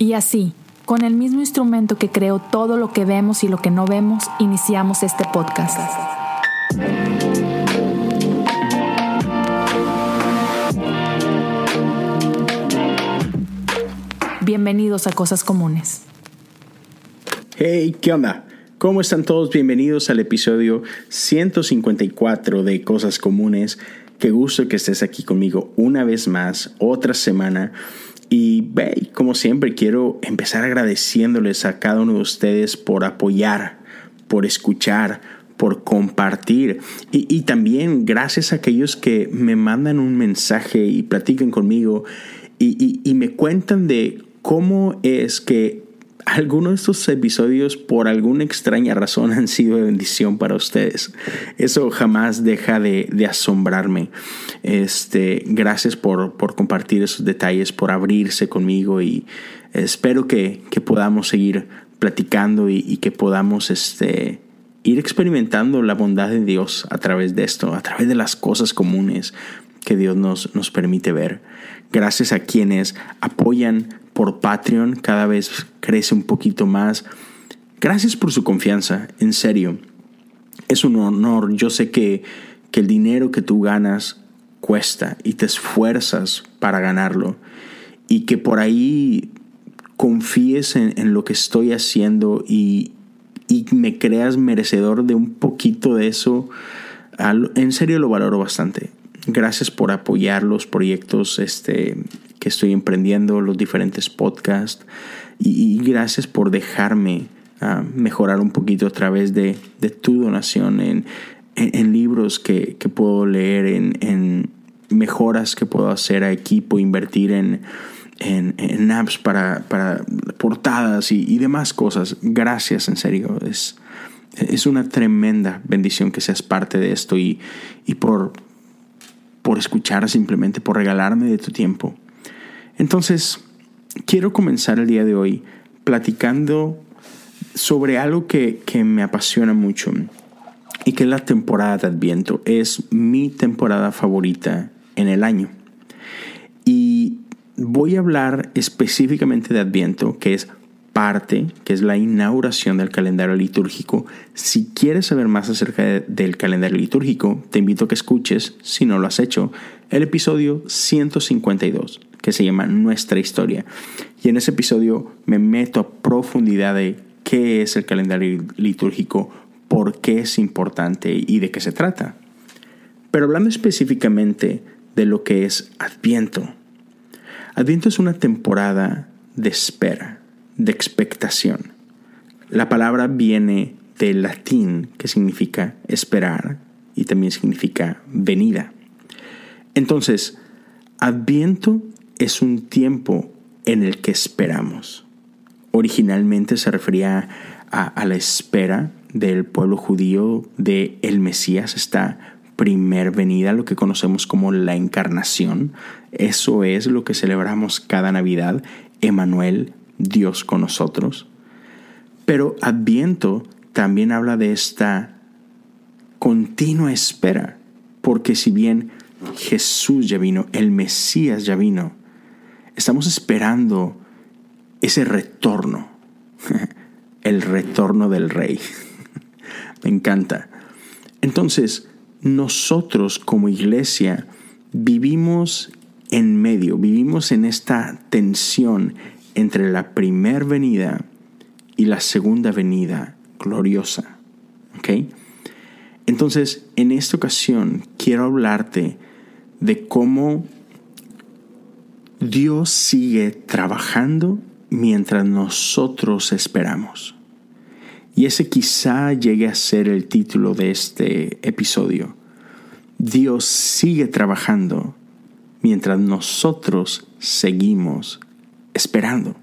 Y así, con el mismo instrumento que creó todo lo que vemos y lo que no vemos, iniciamos este podcast. Bienvenidos a Cosas Comunes. Hey, ¿qué onda? ¿Cómo están todos? Bienvenidos al episodio 154 de Cosas Comunes. Qué gusto que estés aquí conmigo una vez más, otra semana. Y ve, como siempre, quiero empezar agradeciéndoles a cada uno de ustedes por apoyar, por escuchar, por compartir. Y, también gracias a aquellos que me mandan un mensaje y platican conmigo y, y me cuentan de cómo es que algunos de estos episodios por alguna extraña razón han sido de bendición para ustedes. Eso jamás deja de, asombrarme. Este, gracias por, compartir esos detalles, por abrirse conmigo y espero que, podamos seguir platicando y, que podamos este, ir experimentando la bondad de Dios a través de esto, a través de las cosas comunes que Dios nos, nos permite ver. Gracias a quienes apoyan por Patreon cada vez crece un poquito más. Gracias por su confianza, en serio. Es un honor. Yo sé que, que el dinero que tú ganas cuesta y te esfuerzas para ganarlo. Y que por ahí confíes en, lo que estoy haciendo y, y, me creas merecedor de un poquito de eso, en serio lo valoro bastante. Gracias por apoyar los proyectos este, que estoy emprendiendo, los diferentes podcasts. Y, gracias por dejarme ah, mejorar un poquito a través de, tu donación en, libros que, puedo leer, en, mejoras que puedo hacer a equipo, invertir en, apps para, portadas y, demás cosas. Gracias, en serio. Es, una tremenda bendición que seas parte de esto y por, por escuchar simplemente, por regalarme de tu tiempo. Entonces, quiero comenzar el día de hoy platicando sobre algo que, me apasiona mucho y que es la temporada de Adviento. Es mi temporada favorita en el año. Y voy a hablar específicamente de Adviento, que es parte, que es la inauguración del calendario litúrgico. Si quieres saber más acerca del calendario litúrgico, te invito a que escuches, si no lo has hecho, el episodio 152 que se llama Nuestra Historia. Y en ese episodio me meto a profundidad de qué es el calendario litúrgico, por qué es importante y de qué se trata. Pero hablando específicamente de lo que es Adviento. Adviento es una temporada de espera, de expectación. La palabra viene del latín que significa esperar y también significa venida. Entonces, Adviento es un tiempo en el que esperamos. Originalmente se refería a, la espera del pueblo judío de el Mesías, esta primer venida, lo que conocemos como la encarnación. Eso es lo que celebramos cada Navidad, Emanuel, Dios con nosotros. Pero Adviento también habla de esta continua espera, porque si bien Jesús ya vino, el Mesías ya vino, Estamos esperando ese retorno, el retorno del rey. Me encanta. Entonces, nosotros como iglesia vivimos en medio, vivimos en esta tensión entre la primer venida y la segunda venida gloriosa. ¿Ok? Entonces, en esta ocasión quiero hablarte de cómo Dios sigue trabajando mientras nosotros esperamos. Y ese quizá llegue a ser el título de este episodio. Dios sigue trabajando mientras nosotros seguimos esperando.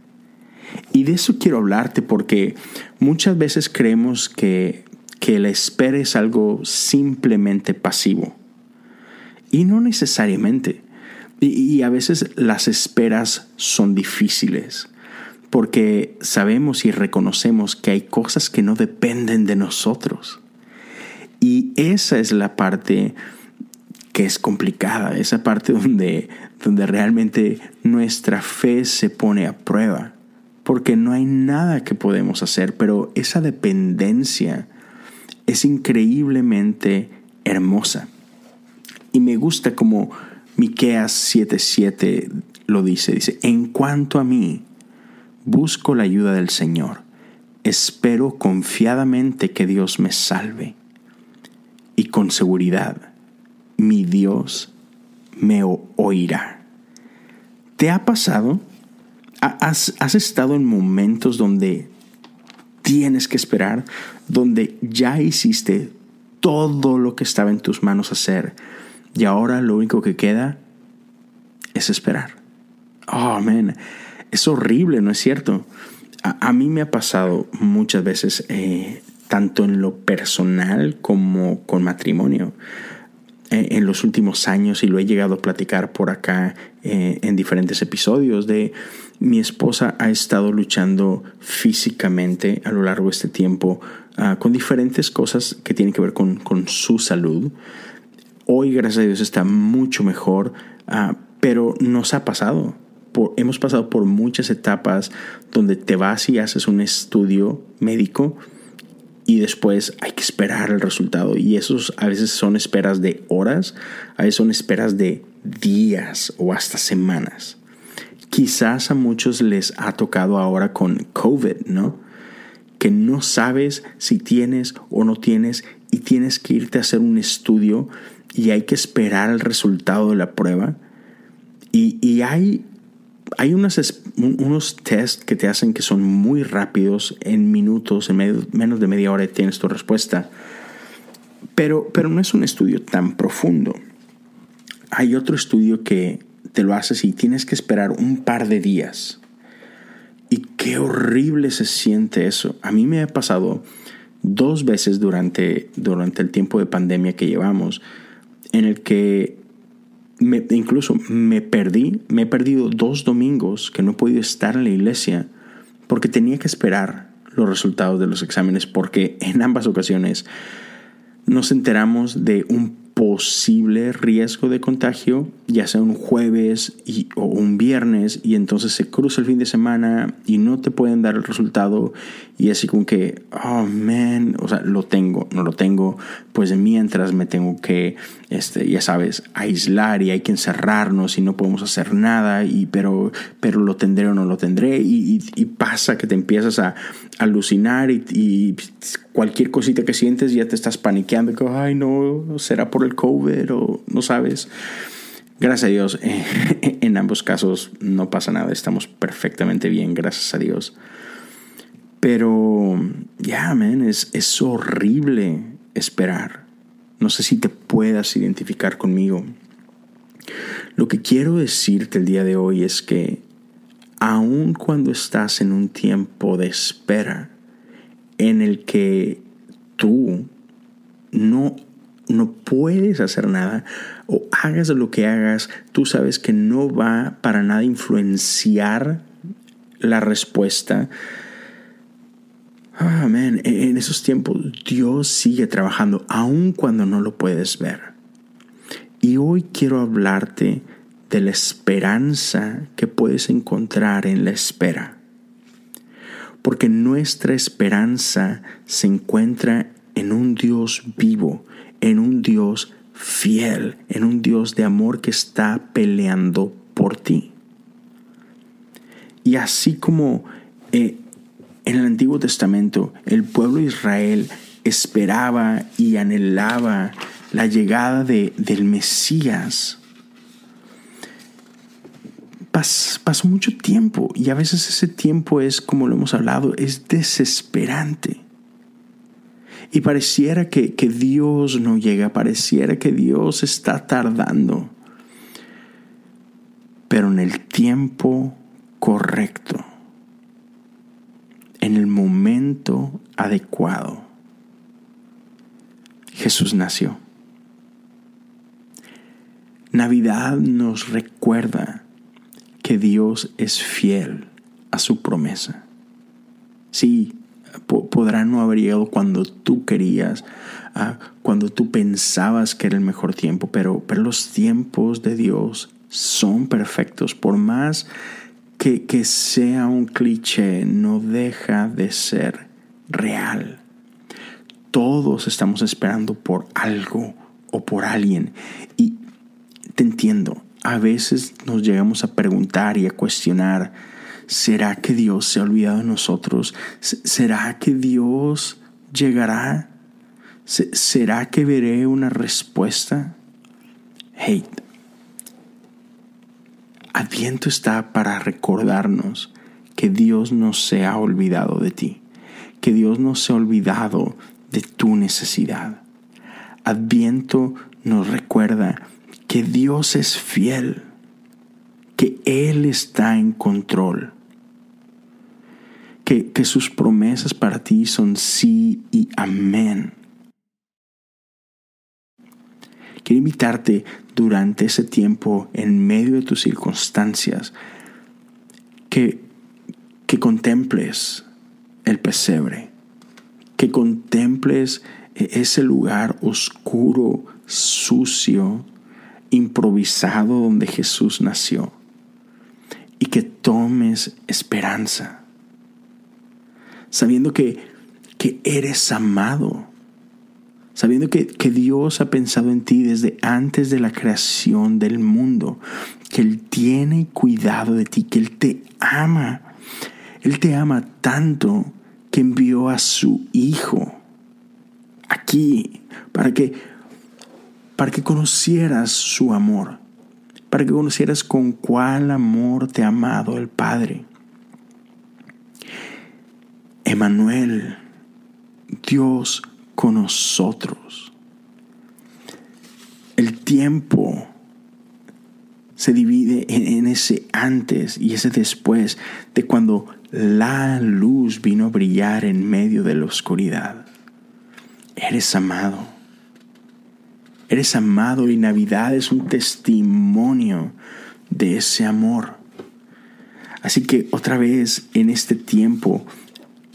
Y de eso quiero hablarte porque muchas veces creemos que, que la espera es algo simplemente pasivo. Y no necesariamente. Y, a veces las esperas son difíciles porque sabemos y reconocemos que hay cosas que no dependen de nosotros. Y esa es la parte que es complicada, esa parte donde, donde realmente nuestra fe se pone a prueba, porque no hay nada que podemos hacer, pero esa dependencia es increíblemente hermosa. Y me gusta como Miqueas 7:7 lo dice, dice, "En cuanto a mí, busco la ayuda del Señor. Espero confiadamente que Dios me salve." Y con seguridad, mi Dios me oirá. ¿Te ha pasado? ¿Has, ¿Has, estado en momentos donde tienes que esperar, donde ya hiciste todo lo que estaba en tus manos hacer y ahora lo único que queda es esperar? Oh. Es horrible, ¿no es cierto? A, mí me ha pasado muchas veces, eh, tanto en lo personal como con matrimonio. Eh, en los últimos años y lo he llegado a platicar por acá eh, en diferentes episodios de mi esposa ha estado luchando físicamente a lo largo de este tiempo ah, con diferentes cosas que tienen que ver con, su salud. Hoy, gracias a Dios, está mucho mejor, ah, pero nos ha pasado. hemos pasado por muchas etapas donde te vas y haces un estudio médico y después hay que esperar el resultado. Y esos a veces son esperas de horas, a veces son esperas de días o hasta semanas. Quizás a muchos les ha tocado ahora con COVID, ¿no? Que no sabes si tienes o no tienes y tienes que irte a hacer un estudio y hay que esperar el resultado de la prueba. Y, y hay hay unos, unos test que te hacen que son muy rápidos, en minutos, en menos de media hora tienes tu respuesta. Pero, pero no es un estudio tan profundo. Hay otro estudio que te lo haces y tienes que esperar un par de días. Y qué horrible se siente eso. A mí me ha pasado dos veces durante, durante el tiempo de pandemia que llevamos, en el que incluso me perdí, me he perdido dos domingos que no he podido estar en la iglesia porque tenía que esperar los resultados de los exámenes porque en ambas ocasiones nos enteramos de un posible riesgo de contagio, ya sea un jueves y, o un viernes, y entonces se cruza el fin de semana y no te pueden dar el resultado, y así como que, oh man, o sea, lo tengo, no lo tengo, pues mientras me tengo que, este, ya sabes, aislar y hay que encerrarnos y no podemos hacer nada, y, pero, pero lo tendré o no lo tendré, y, pasa que te empiezas a alucinar y, cualquier cosita que sientes ya te estás paniqueando, que, ay no, será por el COVID o no sabes. Gracias a Dios, en ambos casos no pasa nada, estamos perfectamente bien, gracias a Dios. Pero, ya, man, es, es horrible esperar. No sé si te puedas identificar conmigo. Lo que quiero decirte el día de hoy es que aun cuando estás en un tiempo de espera en el que tú no, no puedes hacer nada o hagas lo que hagas, tú sabes que no va para nada influenciar la respuesta. Amén. En esos tiempos Dios sigue trabajando aun cuando no lo puedes ver. Y hoy quiero hablarte de la esperanza que puedes encontrar en la espera. Porque nuestra esperanza se encuentra en un Dios vivo, en un Dios fiel, en un Dios de amor que está peleando por ti. Y así como eh, en el Antiguo Testamento el pueblo de Israel esperaba y anhelaba la llegada de, del Mesías, pasó mucho tiempo y a veces ese tiempo es, como lo hemos hablado, es desesperante. Y pareciera que, que Dios no llega, pareciera que Dios está tardando. Pero en el tiempo correcto, en el momento adecuado, Jesús nació. Navidad nos recuerda que Dios es fiel a su promesa. Sí, podrá no haber llegado cuando tú querías, ah, cuando tú pensabas que era el mejor tiempo, pero, pero los tiempos de Dios son perfectos. Por más que, que sea un cliché no deja de ser real. Todos estamos esperando por algo o por alguien. Y te entiendo, a veces nos llegamos a preguntar y a cuestionar, ¿será que Dios se ha olvidado de nosotros? ¿Será que Dios llegará? ¿Será que veré una respuesta? Hey, Adviento está para recordarnos que Dios no se ha olvidado de ti, que Dios no se ha olvidado de tu necesidad. Adviento nos recuerda que Dios es fiel, que Él está en control, que, que sus promesas para ti son sí y amén. Quiero invitarte durante ese tiempo, en medio de tus circunstancias, que, que contemples el pesebre, que contemples e-, ese lugar oscuro, sucio, improvisado donde Jesús nació y que tomes esperanza, sabiendo que, que eres amado, sabiendo que, que, Dios ha pensado en ti desde antes de la creación del mundo, que Él tiene cuidado de ti, que Él te ama. Él te ama tanto que envió a su Hijo aquí para que para que conocieras su amor, para que conocieras con cuál amor te ha amado el Padre. Emanuel, Dios con nosotros. El tiempo se divide en, ese antes y ese después de cuando la luz vino a brillar en medio de la oscuridad. Eres amado Eres amado y Navidad es un testimonio de ese amor. Así que otra vez en este tiempo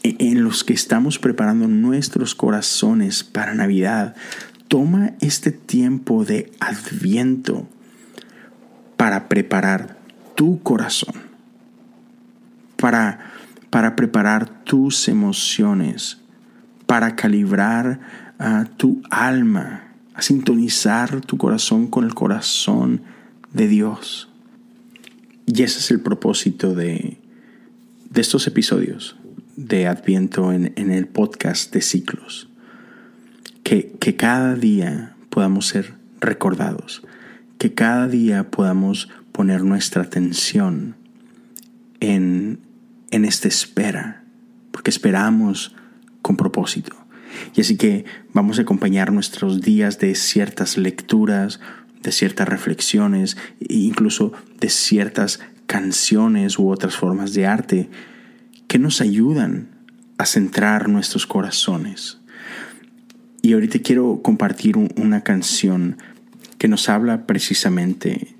en los que estamos preparando nuestros corazones para Navidad, toma este tiempo de adviento para preparar tu corazón, para, para preparar tus emociones, para calibrar a tu alma a sintonizar tu corazón con el corazón de Dios. Y ese es el propósito de, de estos episodios de Adviento en, en, el podcast de ciclos. Que, que cada día podamos ser recordados, que cada día podamos poner nuestra atención en, en esta espera, porque esperamos con propósito. Y así que vamos a acompañar nuestros días de ciertas lecturas, de ciertas reflexiones, e incluso de ciertas canciones u otras formas de arte que nos ayudan a centrar nuestros corazones. Y ahorita quiero compartir una canción que nos habla precisamente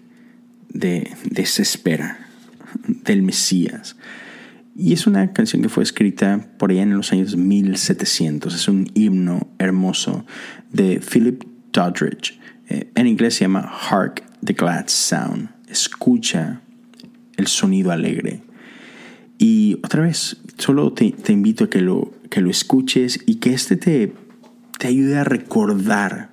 de, de esa espera del Mesías. Y es una canción que fue escrita por allá en los años 1700. Es un himno hermoso de Philip Doddridge. Eh, en inglés se llama Hark the Glad Sound. Escucha el sonido alegre. Y otra vez, solo te, invito a que lo, que lo escuches y que este te, te ayude a recordar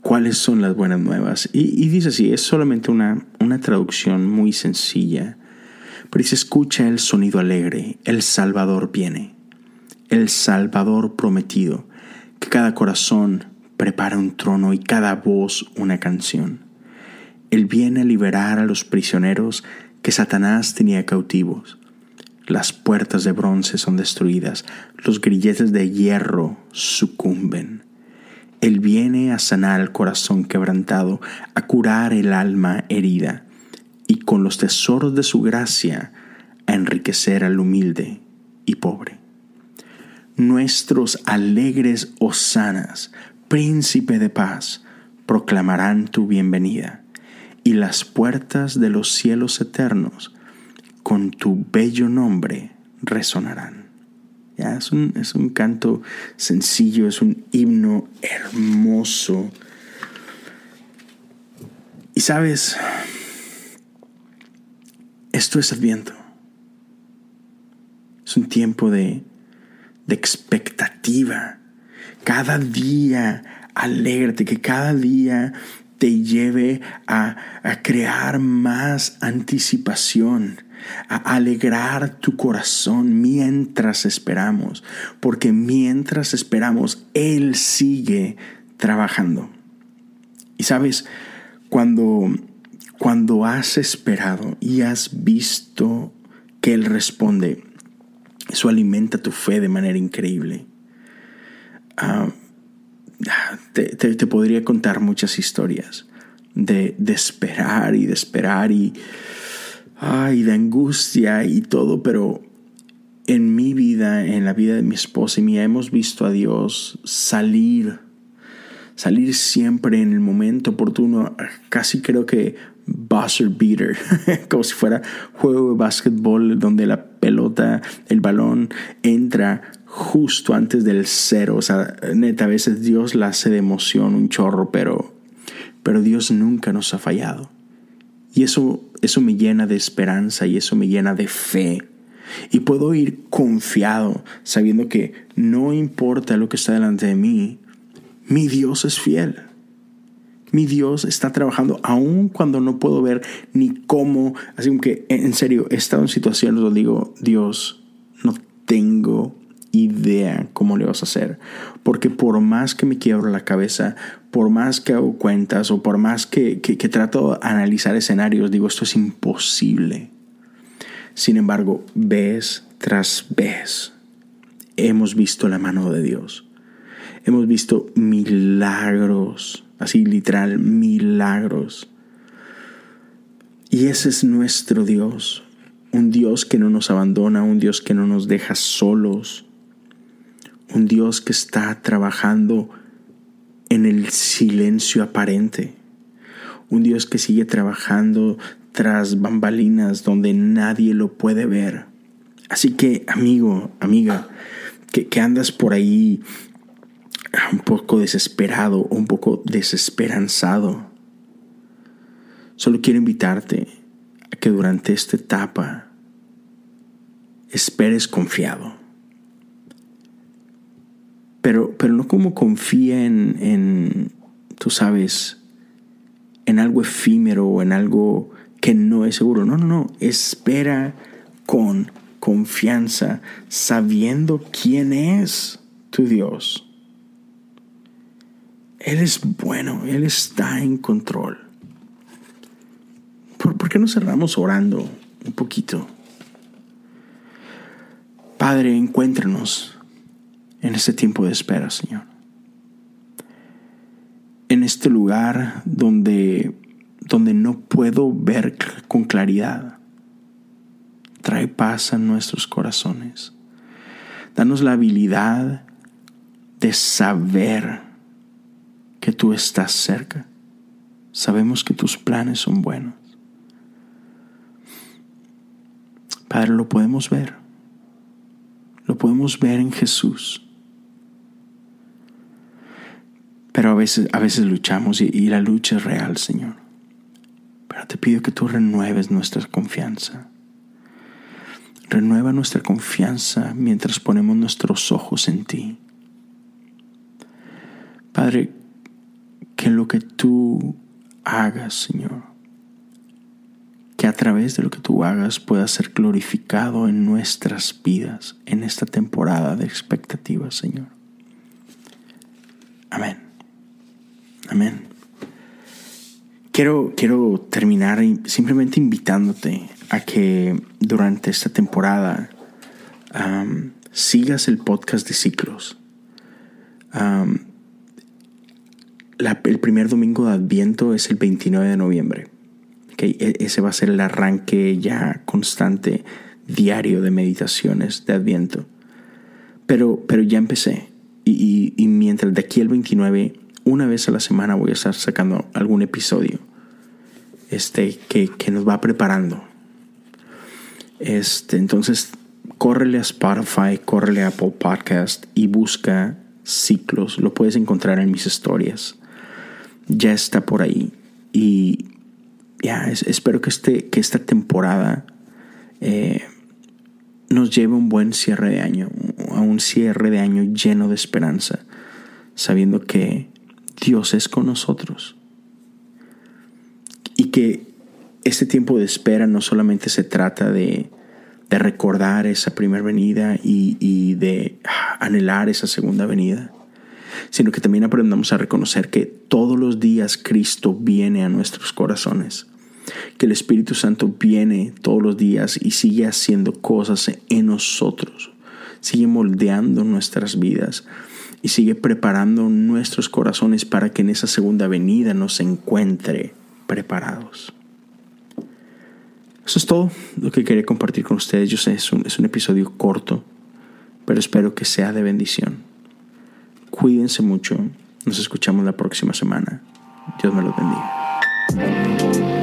cuáles son las buenas nuevas. Y, dice así, es solamente una, una traducción muy sencilla pero se escucha el sonido alegre, el Salvador viene, el Salvador prometido, que cada corazón prepara un trono y cada voz una canción. Él viene a liberar a los prisioneros que Satanás tenía cautivos. Las puertas de bronce son destruidas, los grilletes de hierro sucumben. Él viene a sanar el corazón quebrantado, a curar el alma herida y con los tesoros de su gracia a enriquecer al humilde y pobre. Nuestros alegres hosanas, príncipe de paz, proclamarán tu bienvenida, y las puertas de los cielos eternos con tu bello nombre resonarán. ¿Ya? Es, un, es un canto sencillo, es un himno hermoso. Y sabes, Esto es Adviento. Es un tiempo de, de expectativa. Cada día alégrate, que cada día te lleve a, crear más anticipación, a alegrar tu corazón mientras esperamos, porque mientras esperamos, Él sigue trabajando. Y sabes, cuando, cuando has esperado y has visto que Él responde, eso alimenta tu fe de manera increíble. Ah, te, podría contar muchas historias de, de esperar y de esperar y, ay, de angustia y todo, pero en mi vida, en la vida de mi esposa y mía, hemos visto a Dios salir, salir siempre en el momento oportuno, casi creo que buzzer beater, como si fuera juego de básquetbol donde la pelota, el balón entra justo antes del cero. O sea, neta, a veces Dios la hace de emoción un chorro, pero, pero Dios nunca nos ha fallado. Y eso, eso me llena de esperanza y eso me llena de fe. Y puedo ir confiado, sabiendo que no importa lo que está delante de mí, mi Dios es fiel. Mi Dios está trabajando aun cuando no puedo ver ni cómo. Así que, en serio, he estado en situaciones donde digo, Dios, no tengo idea cómo le vas a hacer. Porque por más que me quiebro la cabeza, por más que hago cuentas o por más que, que, trato de analizar escenarios, digo, esto es imposible. Sin embargo, vez tras vez, hemos visto la mano de Dios. Hemos visto milagros, así literal, milagros. Y ese es nuestro Dios, un Dios que no nos abandona, un Dios que no nos deja solos, un Dios que está trabajando en el silencio aparente, un Dios que sigue trabajando tras bambalinas donde nadie lo puede ver. Así que, amigo, amiga, que, que andas por ahí un poco desesperado, un poco desesperanzado, solo quiero invitarte a que durante esta etapa esperes confiado pero, pero no como confía en, en, tú sabes, en algo efímero o en algo que no es seguro. No, no, no. Espera con confianza, sabiendo quién es tu Dios. Él es bueno, Él está en control. ¿Por, ¿Por, qué no cerramos orando un poquito? Padre, encuéntranos en este tiempo de espera, Señor. En este lugar donde, donde no puedo ver con claridad. Trae paz a nuestros corazones. Danos la habilidad de saber que tú estás cerca. Sabemos que tus planes son buenos. Padre, lo podemos ver. Lo podemos ver en Jesús. Pero a veces, a veces luchamos y, y la lucha es real, Señor. Pero te pido que tú renueves nuestra confianza. Renueva nuestra confianza mientras ponemos nuestros ojos en ti. Padre, que lo que tú hagas, Señor, que a través de lo que tú hagas pueda ser glorificado en nuestras vidas en esta temporada de expectativa, Señor. Amén. Amén. Quiero, quiero terminar simplemente invitándote a que durante esta temporada sigas el podcast de ciclos. el primer domingo de Adviento es el 29 de noviembre. E, ese va a ser el arranque ya constante, diario de meditaciones de Adviento. Pero, pero ya empecé. Y, y mientras de aquí al 29 una vez a la semana voy a estar sacando algún episodio este, que, nos va preparando. Este, entonces, córrele a Spotify, córrele a Apple Podcast y busca ciclos. Lo puedes encontrar en mis historias. Ya está por ahí. Y ya, espero que, este, que esta temporada eh, nos lleve a un buen cierre de año, a un cierre de año lleno de esperanza, sabiendo que Dios es con nosotros. Y que este tiempo de espera no solamente se trata de, recordar esa primera venida y, y de anhelar esa segunda venida, sino que también aprendamos a reconocer que todos los días Cristo viene a nuestros corazones, que el Espíritu Santo viene todos los días y sigue haciendo cosas en nosotros, sigue moldeando nuestras vidas y sigue preparando nuestros corazones para que en esa segunda venida nos encuentre preparados. Eso es todo lo que quería compartir con ustedes. Yo sé, es un, es un episodio corto, pero espero que sea de bendición. Cuídense mucho. Nos escuchamos la próxima semana. Dios me los bendiga.